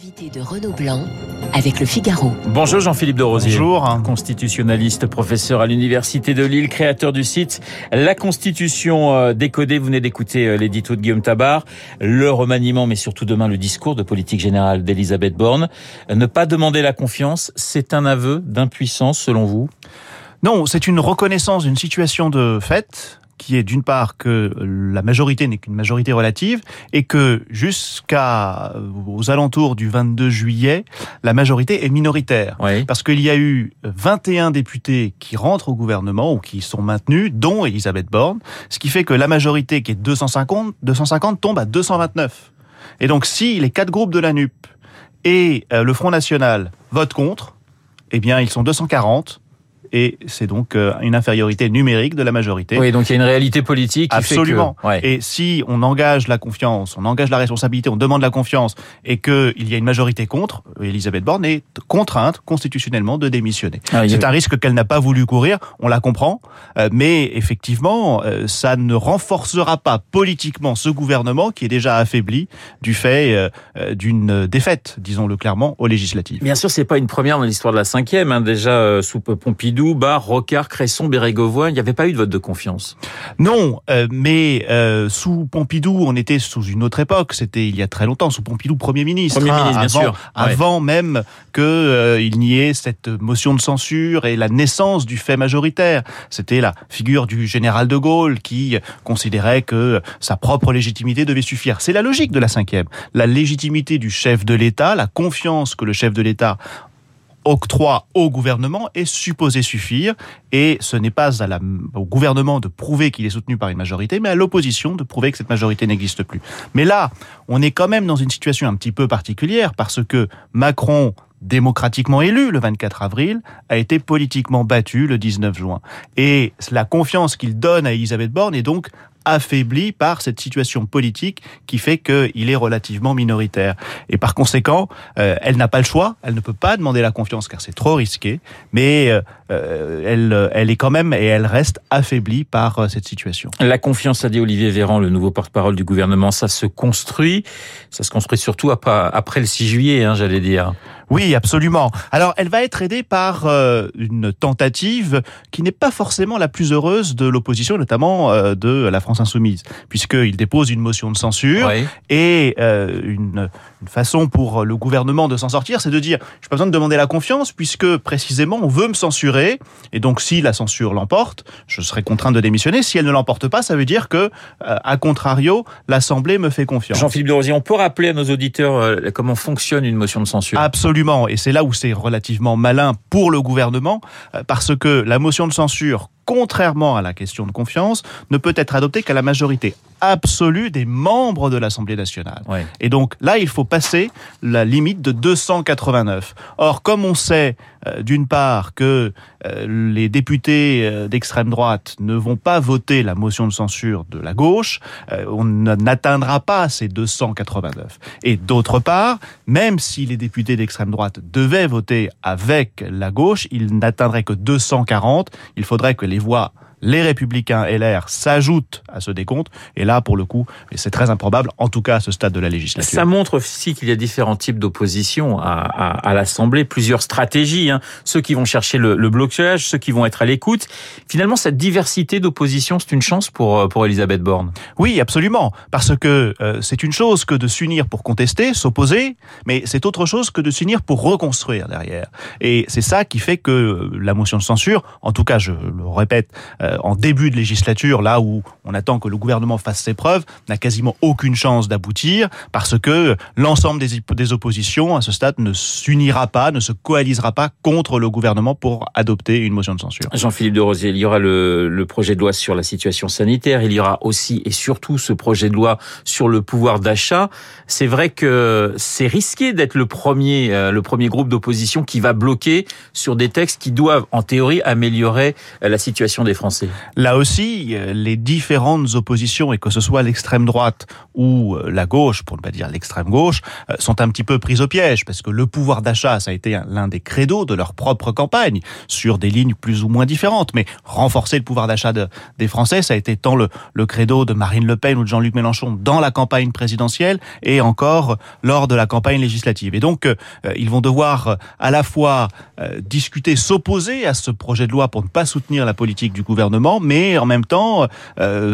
Invité de Renaud Blanc avec le Figaro. Bonjour Jean-Philippe de Rosier. Bonjour. Constitutionnaliste, professeur à l'Université de Lille, créateur du site La Constitution euh, décodée. Vous venez d'écouter euh, l'édito de Guillaume Tabar, le remaniement, mais surtout demain le discours de politique générale d'Elisabeth Borne. Ne pas demander la confiance, c'est un aveu d'impuissance selon vous? Non, c'est une reconnaissance d'une situation de fait qui est d'une part que la majorité n'est qu'une majorité relative et que jusqu'à euh, aux alentours du 22 juillet, la majorité est minoritaire. Oui. Parce qu'il y a eu 21 députés qui rentrent au gouvernement ou qui sont maintenus, dont Elisabeth Borne, ce qui fait que la majorité qui est 250, 250 tombe à 229. Et donc si les quatre groupes de la NUP et euh, le Front National votent contre, eh bien ils sont 240 et c'est donc euh, une infériorité numérique de la majorité. Oui, donc il y a une réalité politique qui Absolument. fait que... Ouais. Et si on engage la confiance, on engage la responsabilité, on demande la confiance, et qu'il y a une majorité contre, Elisabeth Borne est contrainte constitutionnellement de démissionner. Ah, a- C'est un risque qu'elle n'a pas voulu courir, on la comprend, euh, mais effectivement, euh, ça ne renforcera pas politiquement ce gouvernement qui est déjà affaibli du fait d'une défaite, disons-le clairement, aux législatives. Bien sûr, c'est pas une première dans l'histoire de la cinquième. Hein. Déjà, sous Pompidou, Barre, Rocard, Cresson, Bérégovoy, il n'y avait pas eu de vote de confiance. Non, euh, mais euh, sous Pompidou, on était sous une autre époque. C'était il y a très longtemps, sous Pompidou, Premier ministre. Premier hein, ministre, bien avant, sûr. Ouais. Avant même que euh, il n'y ait cette motion de censure et la naissance du fait majoritaire. C'était la figure du général de Gaulle qui considérait que sa propre légitimité devait suffire. C'est la logique de la cinquième. La légitimité du chef de l'État, la confiance que le chef de l'État octroie au gouvernement est supposé suffire et ce n'est pas à la, au gouvernement de prouver qu'il est soutenu par une majorité, mais à l'opposition de prouver que cette majorité n'existe plus. Mais là, on est quand même dans une situation un petit peu particulière parce que Macron démocratiquement élu le 24 avril, a été politiquement battu le 19 juin. Et la confiance qu'il donne à Elisabeth Borne est donc affaiblie par cette situation politique qui fait qu'il est relativement minoritaire. Et par conséquent, euh, elle n'a pas le choix, elle ne peut pas demander la confiance car c'est trop risqué, mais euh, euh, elle, elle est quand même et elle reste affaiblie par cette situation. La confiance, a dit Olivier Véran, le nouveau porte-parole du gouvernement, ça se construit. Ça se construit surtout après, après le 6 juillet, hein, j'allais dire. Oui, absolument. Alors, elle va être aidée par euh, une tentative qui n'est pas forcément la plus heureuse de l'opposition, notamment euh, de la France insoumise, puisqu'il dépose une motion de censure Oui. et euh, une, une façon pour le gouvernement de s'en sortir, c'est de dire, je pas besoin de demander la confiance, puisque précisément on veut me censurer, et donc si la censure l'emporte, je serai contraint de démissionner. Si elle ne l'emporte pas, ça veut dire que, à contrario, l'Assemblée me fait confiance. Jean-Philippe de Rosier, on peut rappeler à nos auditeurs comment fonctionne une motion de censure? Absolument, et c'est là où c'est relativement malin pour le gouvernement, euh, parce que la motion de censure, contrairement à la question de confiance, ne peut être adoptée qu'à la majorité absolue des membres de l'Assemblée nationale. Ouais. Et donc là, il faut passer la limite de 289. Or, comme on sait euh, d'une part que euh, les députés euh, d'extrême droite ne vont pas voter la motion de censure de la gauche, on n'atteindra pas ces 289. Et d'autre part, même si les députés d'extrême droite devaient voter avec la gauche, ils n'atteindraient que 240. Il faudrait que les voix les républicains LR s'ajoutent à ce décompte. Et là, pour le coup, c'est très improbable, en tout cas à ce stade de la législature. Ça montre aussi qu'il y a différents types d'opposition à, à, à l'Assemblée, plusieurs stratégies. Hein. Ceux qui vont chercher le, le blocage, ceux qui vont être à l'écoute. Finalement, cette diversité d'opposition, c'est une chance pour, euh, pour Elisabeth Borne. Oui, absolument. Parce que euh, c'est une chose que de s'unir pour contester, s'opposer, mais c'est autre chose que de s'unir pour reconstruire derrière. Et c'est ça qui fait que euh, la motion de censure, en tout cas, je le répète, euh, en début de législature, là où on attend que le gouvernement fasse ses preuves, n'a quasiment aucune chance d'aboutir, parce que l'ensemble des, des oppositions, à ce stade, ne s'unira pas, ne se coalisera pas contre le gouvernement pour adopter une motion de censure. Jean-Philippe de Rosier, il y aura le, le projet de loi sur la situation sanitaire, il y aura aussi et surtout ce projet de loi sur le pouvoir d'achat. C'est vrai que c'est risqué d'être le premier, euh, le premier groupe d'opposition qui va bloquer sur des textes qui doivent, en théorie, améliorer euh, la situation des Français. Là aussi, les différentes oppositions, et que ce soit l'extrême droite ou la gauche, pour ne pas dire l'extrême gauche, sont un petit peu prises au piège, parce que le pouvoir d'achat, ça a été l'un des credos de leur propre campagne, sur des lignes plus ou moins différentes, mais renforcer le pouvoir d'achat de, des Français, ça a été tant le, le credo de Marine Le Pen ou de Jean-Luc Mélenchon dans la campagne présidentielle et encore lors de la campagne législative. Et donc, euh, ils vont devoir euh, à la fois euh, discuter, s'opposer à ce projet de loi pour ne pas soutenir la politique du gouvernement, mais en même temps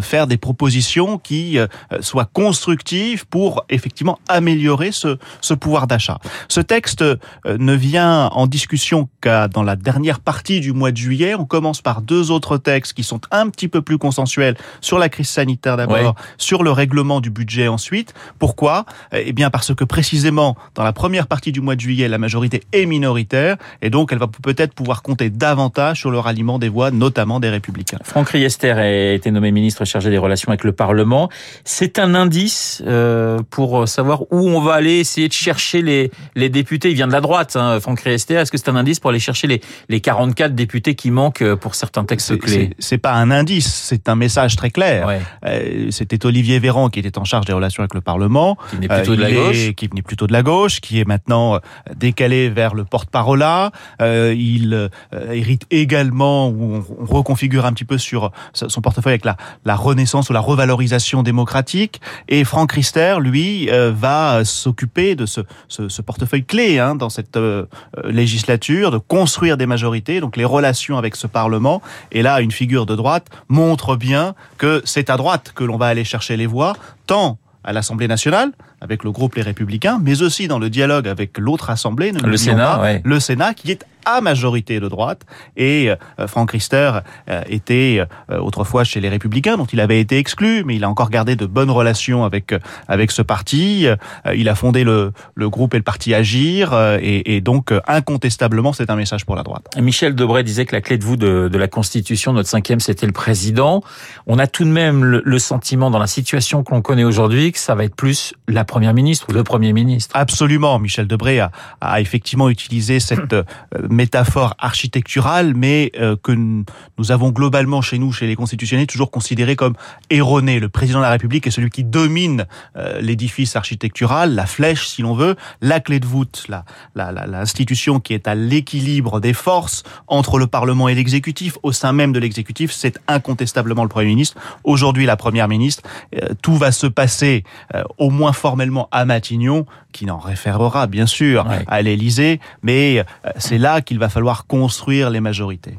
faire des propositions qui soient constructives pour effectivement améliorer ce, ce pouvoir d'achat. Ce texte ne vient en discussion qu'à dans la dernière partie du mois de juillet. On commence par deux autres textes qui sont un petit peu plus consensuels sur la crise sanitaire d'abord, sur le règlement du budget ensuite. Pourquoi? Eh bien parce que précisément dans la première partie du mois de juillet, la majorité est minoritaire et donc elle va peut-être pouvoir compter davantage sur le ralliement des voix, notamment des républicains. Franck Riester a été nommé ministre chargé des relations avec le Parlement. C'est un indice euh, pour savoir où on va aller essayer de chercher les, les députés. Il vient de la droite, hein, Franck Riester. Est-ce que c'est un indice pour aller chercher les, les 44 députés qui manquent euh, pour certains textes clés? C'est pas un indice, c'est un message très clair. Euh, c'était Olivier Véran qui était en charge des relations avec le Parlement, qui venait plutôt de la gauche, qui venait plutôt de la gauche, qui est maintenant décalé vers le porte-parole. il hérite également, ou on reconfigure un petit peu sur son portefeuille avec la, la renaissance ou la revalorisation démocratique. Et Franck Rister, lui, va s'occuper de ce, ce, ce, portefeuille clé hein, dans cette législature, de construire des majorités, donc les relations avec ce Parlement. Et là, une figure de droite montre bien que c'est à droite que l'on va aller chercher les voix, tant à l'Assemblée nationale, avec le groupe Les Républicains, mais aussi dans le dialogue avec l'autre Assemblée, le Sénat, le Sénat, qui est à majorité de droite. Et euh, Franck Riester euh, était euh, autrefois chez les Républicains, dont il avait été exclu, mais il a encore gardé de bonnes relations avec avec ce parti. il a fondé le, le groupe et le parti Agir, et, et donc incontestablement, c'est un message pour la droite. Michel Debray disait que la clé de voûte de, de la Constitution, notre cinquième, c'était le président. On a tout de même le, le sentiment, dans la situation qu'on connaît aujourd'hui, que ça va être plus la première ministre ou le premier ministre. Absolument. Michel Debray a, a effectivement utilisé cette métaphore architecturale, mais euh, que nous avons globalement chez nous, chez les constitutionnels, toujours considéré comme erroné. Le président de la République est celui qui domine euh, l'édifice architectural, la flèche, si l'on veut, la clé de voûte, l'institution la, la, qui est à l'équilibre des forces entre le Parlement et l'exécutif, au sein même de l'exécutif, c'est incontestablement le Premier ministre. Aujourd'hui, la Première ministre. Euh, tout va se passer, au moins formellement, à Matignon, qui n'en référera bien sûr à l'Élysée, mais c'est là qu'il va falloir construire les majorités.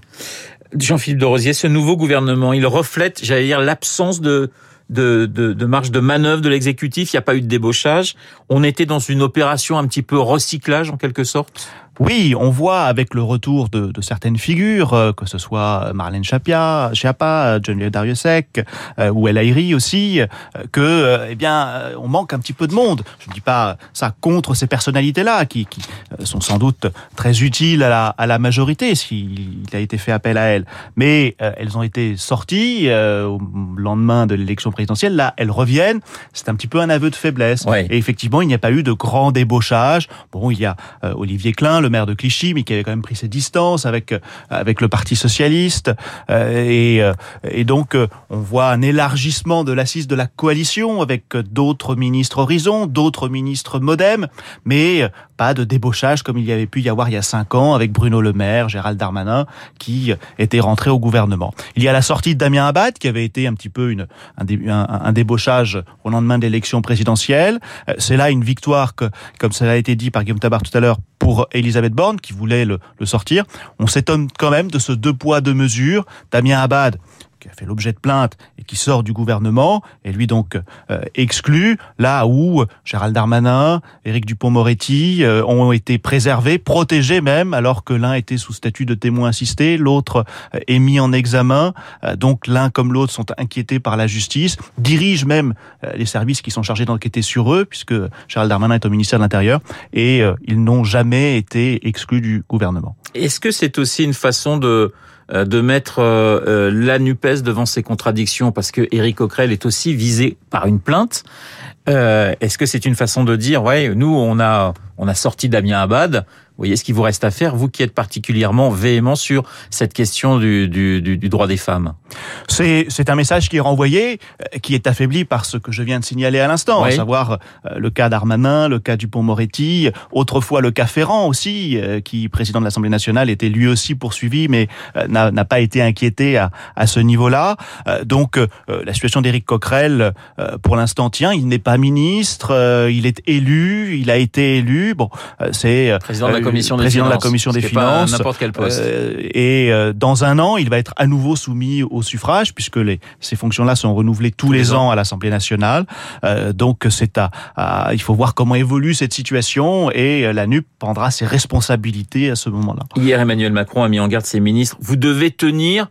Jean-Philippe de Rosier, ce nouveau gouvernement, il reflète, j'allais dire, l'absence de, de, de, de, marge de manœuvre de l'exécutif. Il n'y a pas eu de débauchage. On était dans une opération un petit peu recyclage en quelque sorte? Oui, on voit avec le retour de, de certaines figures, euh, que ce soit Marlène Chapia, Chiappa, Geneviève Dariussec euh, ou El Airi aussi, euh, que eh bien on manque un petit peu de monde. Je ne dis pas ça contre ces personnalités-là qui, qui sont sans doute très utiles à la, à la majorité s'il a été fait appel à elles, mais elles ont été sorties au lendemain de l'élection présidentielle. Là, elles reviennent. C'est un petit peu un aveu de faiblesse. Et effectivement, il n'y a pas eu de grand débauchage. Bon, il y a Olivier Klein le maire de Clichy, mais qui avait quand même pris ses distances avec euh, avec le Parti socialiste. Euh, et, euh, et donc, on voit un élargissement de l'assise de la coalition avec d'autres ministres Horizon, d'autres ministres Modem, mais pas de débauchage comme il y avait pu y avoir il y a cinq ans avec Bruno Le Maire, Gérald Darmanin, qui étaient rentrés au gouvernement. Il y a la sortie de Damien Abad, qui avait été un petit peu une, un, débauchage au lendemain de l'élection présidentielle. C'est là une victoire que, comme ça a été dit par Guillaume Tabar tout à l'heure, pour Elisabeth Borne, qui voulait le, le sortir. On s'étonne quand même de ce deux poids, deux mesures. Damien Abad, qui a fait l'objet de plainte et qui sort du gouvernement, et lui donc euh, exclu, là où Gérald Darmanin, Éric Dupont-Moretti euh, ont été préservés, protégés même, alors que l'un était sous statut de témoin assisté, l'autre euh, est mis en examen, donc l'un comme l'autre sont inquiétés par la justice, dirigent même les services qui sont chargés d'enquêter sur eux, puisque Gérald Darmanin est au ministère de l'Intérieur, et ils n'ont jamais été exclus du gouvernement. Est-ce que c'est aussi une façon de de mettre euh, euh, la Nupes devant ses contradictions parce que Éric Coquerel est aussi visé par une plainte. Est-ce que c'est une façon de dire ouais nous on a on a sorti Damien Abad voyez ce qu'il vous reste à faire, vous qui êtes particulièrement véhément sur cette question du, du, du, du droit des femmes. C'est un message qui est renvoyé, euh, qui est affaibli par ce que je viens de signaler à l'instant, à savoir euh, le cas d'Armanin, le cas Dupont-Moretti, autrefois le cas Ferrand aussi, euh, qui, président de l'Assemblée nationale, était lui aussi poursuivi, mais n'a pas été inquiété à, à ce niveau-là. Donc la situation d'Éric Coquerel, pour l'instant, tient. Il n'est pas ministre, il est élu, il a été élu. Bon, c'est président de la commission des président finances, de la commission des finances. N'importe quel poste. et dans un an, il va être à nouveau soumis au suffrage, puisque les, ces fonctions-là sont renouvelées tous, les, ans. à l'Assemblée nationale. Euh, donc c'est à, il faut voir comment évolue cette situation et euh, la NUP prendra ses responsabilités à ce moment-là. Hier, Emmanuel Macron a mis en garde ses ministres. Vous devez tenir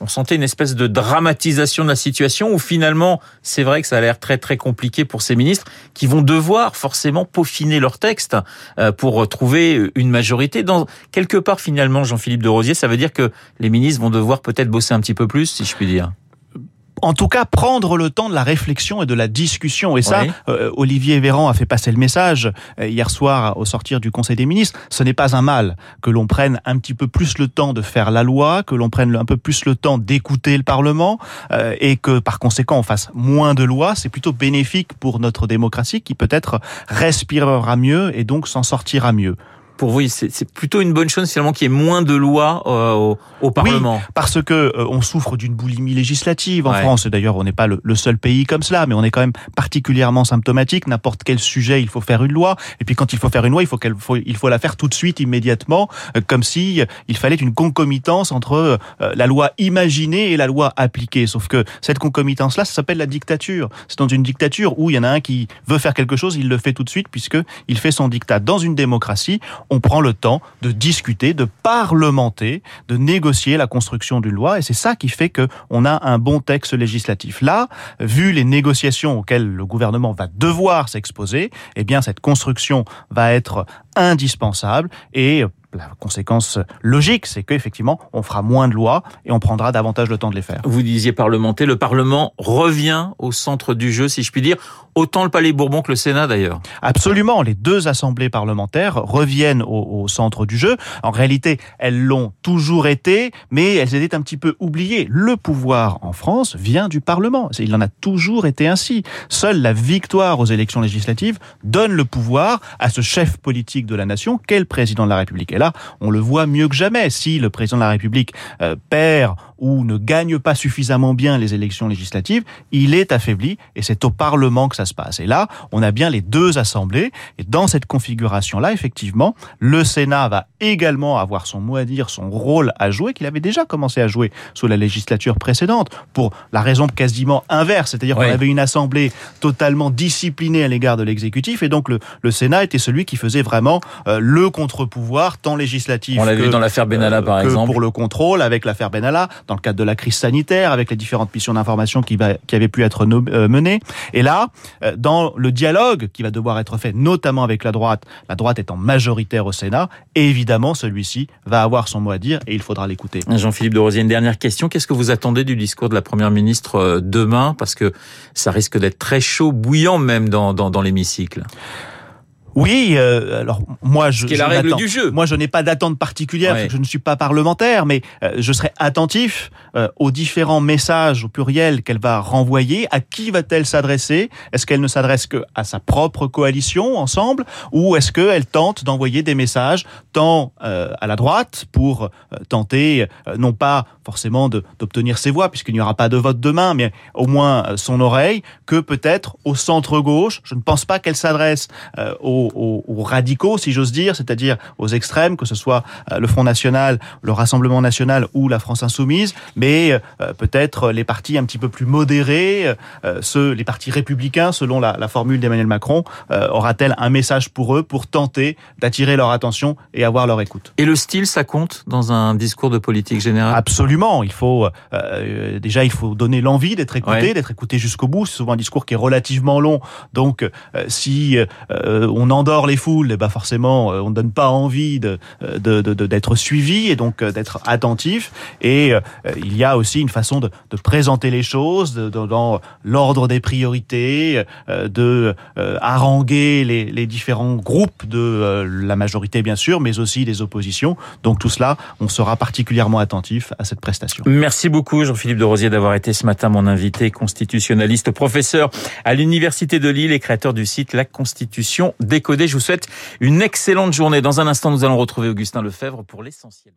on sentait une espèce de dramatisation de la situation où finalement, c'est vrai que ça a l'air très très compliqué pour ces ministres qui vont devoir forcément peaufiner leur texte euh, pour trouver une majorité. Dans quelque part, finalement, Jean-Philippe de Rosier, ça veut dire que les ministres vont devoir peut-être bosser un petit peu plus, si je puis dire en tout cas prendre le temps de la réflexion et de la discussion. Et ça, euh, Olivier Véran a fait passer le message euh, hier soir au sortir du Conseil des ministres. Ce n'est pas un mal que l'on prenne un petit peu plus le temps de faire la loi, que l'on prenne un peu plus le temps d'écouter le Parlement euh, et que par conséquent on fasse moins de lois. C'est plutôt bénéfique pour notre démocratie qui peut-être respirera mieux et donc s'en sortira mieux pour vous, c'est plutôt une bonne chose finalement qu'il y ait moins de lois euh, au, au, Parlement. Oui, parce que euh, on souffre d'une boulimie législative en France. Et d'ailleurs, on n'est pas le, le, seul pays comme cela, mais on est quand même particulièrement symptomatique. N'importe quel sujet, il faut faire une loi. Et puis quand il faut faire une loi, il faut qu'elle, faut, il faut la faire tout de suite, immédiatement, euh, comme si il fallait une concomitance entre la loi imaginée et la loi appliquée. Sauf que cette concomitance-là, ça s'appelle la dictature. C'est dans une dictature où il y en a un qui veut faire quelque chose, il le fait tout de suite puisque il fait son dictat. Dans une démocratie, on prend le temps de discuter, de parlementer, de négocier la construction d'une loi, et c'est ça qui fait que on a un bon texte législatif. Là, vu les négociations auxquelles le gouvernement va devoir s'exposer, eh bien cette construction va être indispensable et la conséquence logique, c'est qu'effectivement, on fera moins de lois et on prendra davantage le temps de les faire. Vous disiez parlementer, le Parlement revient au centre du jeu, si je puis dire, autant le Palais Bourbon que le Sénat d'ailleurs. Absolument, les deux assemblées parlementaires reviennent au, au centre du jeu. En réalité, elles l'ont toujours été, mais elles étaient un petit peu oubliées. Le pouvoir en France vient du Parlement. Il en a toujours été ainsi. Seule la victoire aux élections législatives donne le pouvoir à ce chef politique de la nation qu'est le président de la République. Et là, on le voit mieux que jamais. Si le président de la République euh, perd ou ne gagne pas suffisamment bien les élections législatives, il est affaibli et c'est au Parlement que ça se passe. Et là, on a bien les deux assemblées et dans cette configuration-là, effectivement, le Sénat va également avoir son mot à dire, son rôle à jouer qu'il avait déjà commencé à jouer sous la législature précédente pour la raison quasiment inverse, c'est-à-dire qu'on avait une assemblée totalement disciplinée à l'égard de l'exécutif et donc le, le, Sénat était celui qui faisait vraiment euh, le contre-pouvoir tant législatif. On l'a vu dans l'affaire Benalla par exemple. Pour le contrôle avec l'affaire Benalla, dans le cadre de la crise sanitaire, avec les différentes missions d'information qui, qui avaient pu être euh, menées. Et là, euh, dans le dialogue qui va devoir être fait, notamment avec la droite, la droite étant majoritaire au Sénat, évidemment, celui-ci va avoir son mot à dire et il faudra l'écouter. Jean-Philippe de Rosier, une dernière question. Qu'est-ce que vous attendez du discours de la Première ministre euh, demain? Parce que ça risque d'être très chaud, bouillant même dans, dans, dans l'hémicycle. Oui, euh, alors moi je. Ce la règle du jeu. Moi je n'ai pas d'attente particulière, je ne suis pas parlementaire, mais euh, je serai attentif euh, aux différents messages au pluriel qu'elle va renvoyer. À qui va-t-elle s'adresser? Est-ce qu'elle ne s'adresse que à sa propre coalition ensemble, ou est-ce qu'elle tente d'envoyer des messages tant à la droite pour tenter non pas forcément d'obtenir ses voix puisqu'il n'y aura pas de vote demain, mais au moins son oreille, que peut-être au centre gauche. Je ne pense pas qu'elle s'adresse aux aux, radicaux, si j'ose dire, c'est-à-dire aux extrêmes, que ce soit euh, le Front National, le Rassemblement National ou la France Insoumise, mais euh, peut-être les partis un petit peu plus modérés, euh, ceux, les partis républicains, selon la, la formule d'Emmanuel Macron, aura-t-elle un message pour eux pour tenter d'attirer leur attention et avoir leur écoute? Et le style, ça compte dans un discours de politique générale? Absolument. Il faut déjà, il faut donner l'envie d'être écouté, d'être écouté jusqu'au bout. C'est souvent un discours qui est relativement long, donc si on endort les foules, ben forcément, on ne donne pas envie de d'être de, suivi et donc d'être attentif. Et il y a aussi une façon de, présenter les choses dans l'ordre des priorités, de haranguer les, les différents groupes de la majorité bien sûr, mais aussi des oppositions. Donc tout cela, on sera particulièrement attentif à cette prestation. Merci beaucoup Jean-Philippe de Rosier d'avoir été ce matin mon invité constitutionnaliste, professeur à l'Université de Lille et créateur du site La Constitution Je vous souhaite une excellente journée. Dans un instant, nous allons retrouver Augustin Lefebvre pour l'essentiel.